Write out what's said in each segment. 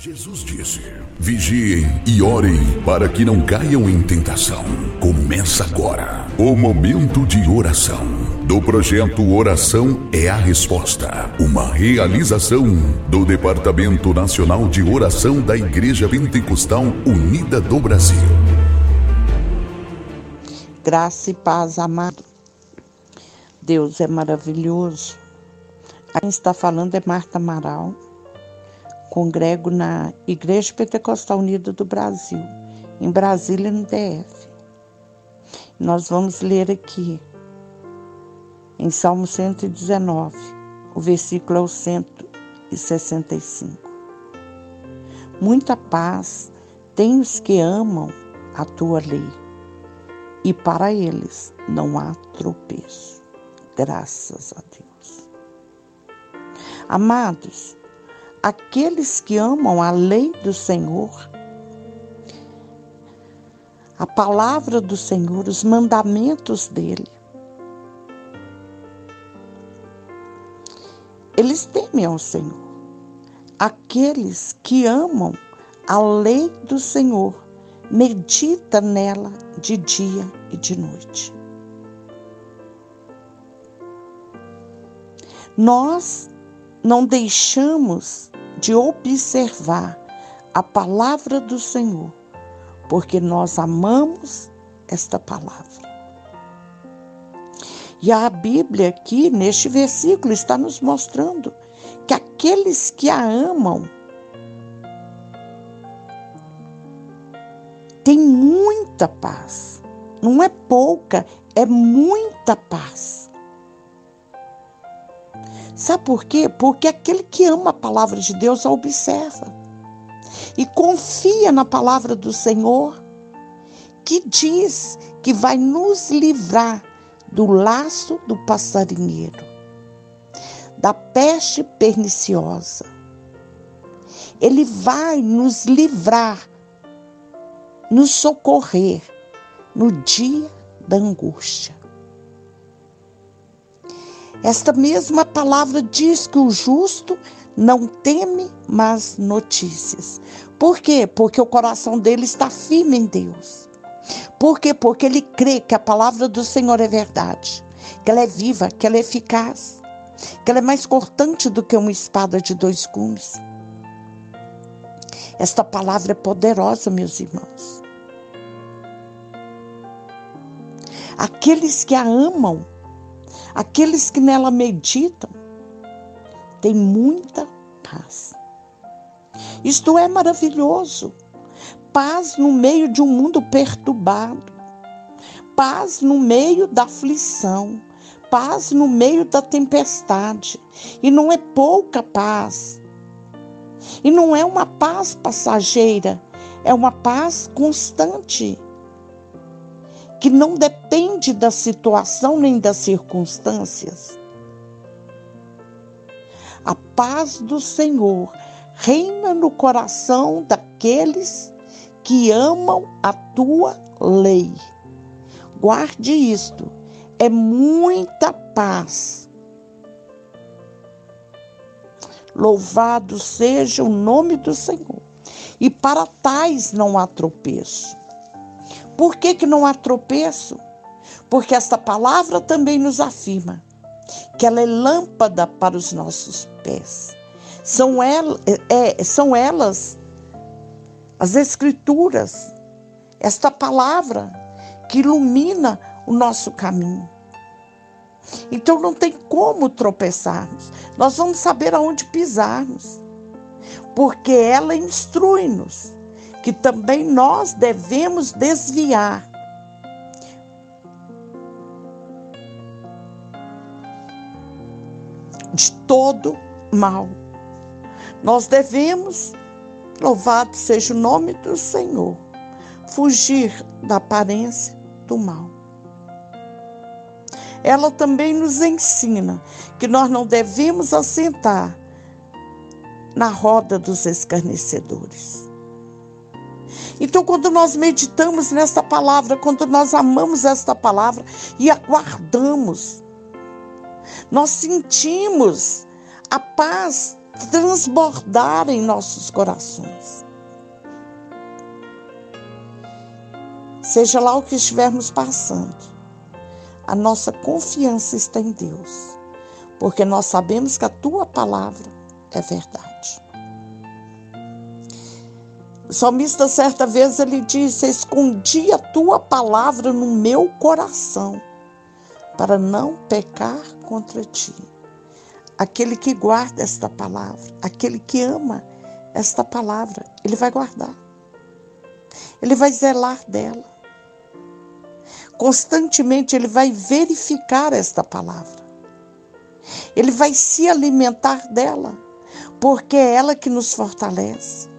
Jesus disse: Vigiem e orem para que não caiam em tentação. Começa agora o momento de oração do projeto Oração é a Resposta, uma realização do Departamento Nacional de Oração da Igreja Pentecostal Unida do Brasil. Graça e paz, amado. Deus é maravilhoso. Quem está falando é Marta Amaral congrego na Igreja Pentecostal Unida do Brasil, em Brasília, no DF. Nós vamos ler aqui, em Salmo 119, o versículo é o 165. Muita paz tem os que amam a tua lei, e para eles não há tropeço. Graças a Deus. Amados, aqueles que amam a lei do Senhor, a palavra do Senhor, os mandamentos dele. Eles temem ao Senhor. Aqueles que amam a lei do Senhor, medita nela de dia e de noite. Nós não deixamos de observar a palavra do Senhor, porque nós amamos esta palavra. E a Bíblia aqui, neste versículo, está nos mostrando que aqueles que a amam têm muita paz. Não é pouca, é muita paz. Sabe por quê? Porque aquele que ama a palavra de Deus a observa e confia na palavra do Senhor, que diz que vai nos livrar do laço do passarinheiro, da peste perniciosa. Ele vai nos livrar, nos socorrer no dia da angústia. Esta mesma palavra diz que o justo não teme más notícias. Por quê? Porque o coração dele está firme em Deus. Por quê? Porque ele crê que a palavra do Senhor é verdade, que ela é viva, que ela é eficaz, que ela é mais cortante do que uma espada de dois gumes. Esta palavra é poderosa, meus irmãos. Aqueles que a amam, Aqueles que nela meditam têm muita paz. Isto é maravilhoso. Paz no meio de um mundo perturbado. Paz no meio da aflição. Paz no meio da tempestade. E não é pouca paz. E não é uma paz passageira, é uma paz constante que não depende da situação nem das circunstâncias. A paz do Senhor reina no coração daqueles que amam a tua lei. Guarde isto, é muita paz. Louvado seja o nome do Senhor. E para tais não há tropeço. Por que, que não há tropeço? Porque esta palavra também nos afirma que ela é lâmpada para os nossos pés. São, el, é, são elas, as Escrituras, esta palavra que ilumina o nosso caminho. Então não tem como tropeçarmos. Nós vamos saber aonde pisarmos. Porque ela instrui-nos que também nós devemos desviar. De todo mal. Nós devemos, louvado seja o nome do Senhor, fugir da aparência do mal. Ela também nos ensina que nós não devemos assentar na roda dos escarnecedores. Então, quando nós meditamos nesta palavra, quando nós amamos esta palavra e aguardamos, nós sentimos a paz transbordar em nossos corações. Seja lá o que estivermos passando, a nossa confiança está em Deus, porque nós sabemos que a tua palavra é verdade. O salmista, certa vez, ele disse: Escondi a tua palavra no meu coração, para não pecar contra ti. Aquele que guarda esta palavra, aquele que ama esta palavra, ele vai guardar, ele vai zelar dela. Constantemente ele vai verificar esta palavra, ele vai se alimentar dela, porque é ela que nos fortalece.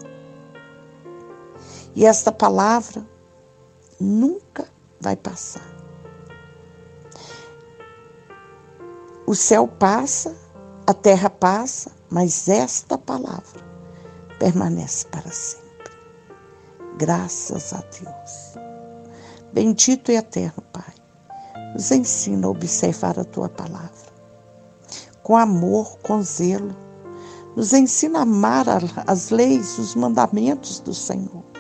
E esta palavra nunca vai passar. O céu passa, a terra passa, mas esta palavra permanece para sempre. Graças a Deus. Bendito e eterno Pai, nos ensina a observar a tua palavra. Com amor, com zelo, nos ensina a amar as leis, os mandamentos do Senhor.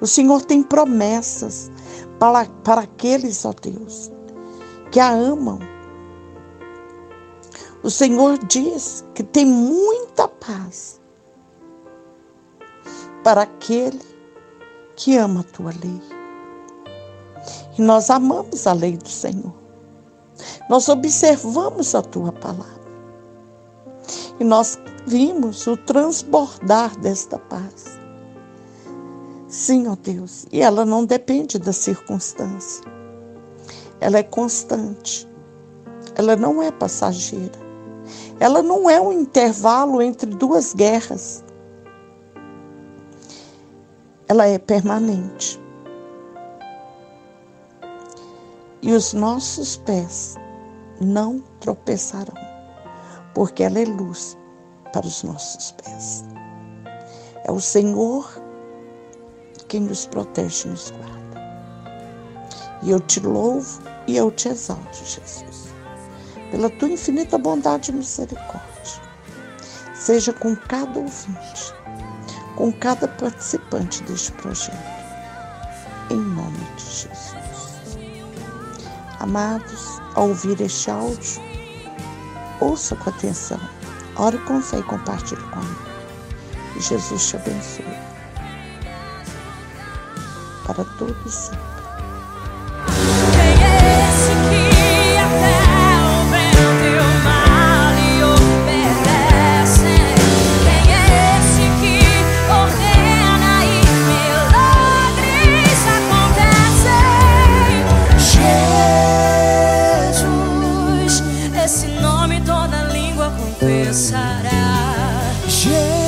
O Senhor tem promessas para, para aqueles, ó Deus, que a amam. O Senhor diz que tem muita paz para aquele que ama a tua lei. E nós amamos a lei do Senhor. Nós observamos a tua palavra. E nós vimos o transbordar desta paz. Sim, ó Deus, e ela não depende da circunstância. Ela é constante. Ela não é passageira. Ela não é um intervalo entre duas guerras. Ela é permanente. E os nossos pés não tropeçarão, porque ela é luz para os nossos pés. É o Senhor quem nos protege e nos guarda. E eu te louvo e eu te exalto, Jesus, pela tua infinita bondade e misericórdia. Seja com cada ouvinte, com cada participante deste projeto, em nome de Jesus. Amados, ao ouvir este áudio, ouça com atenção, ore com fé e compartilhe comigo. Jesus te abençoe e milagres acontecem? Jesus, esse nome toda língua confessará. Jesus.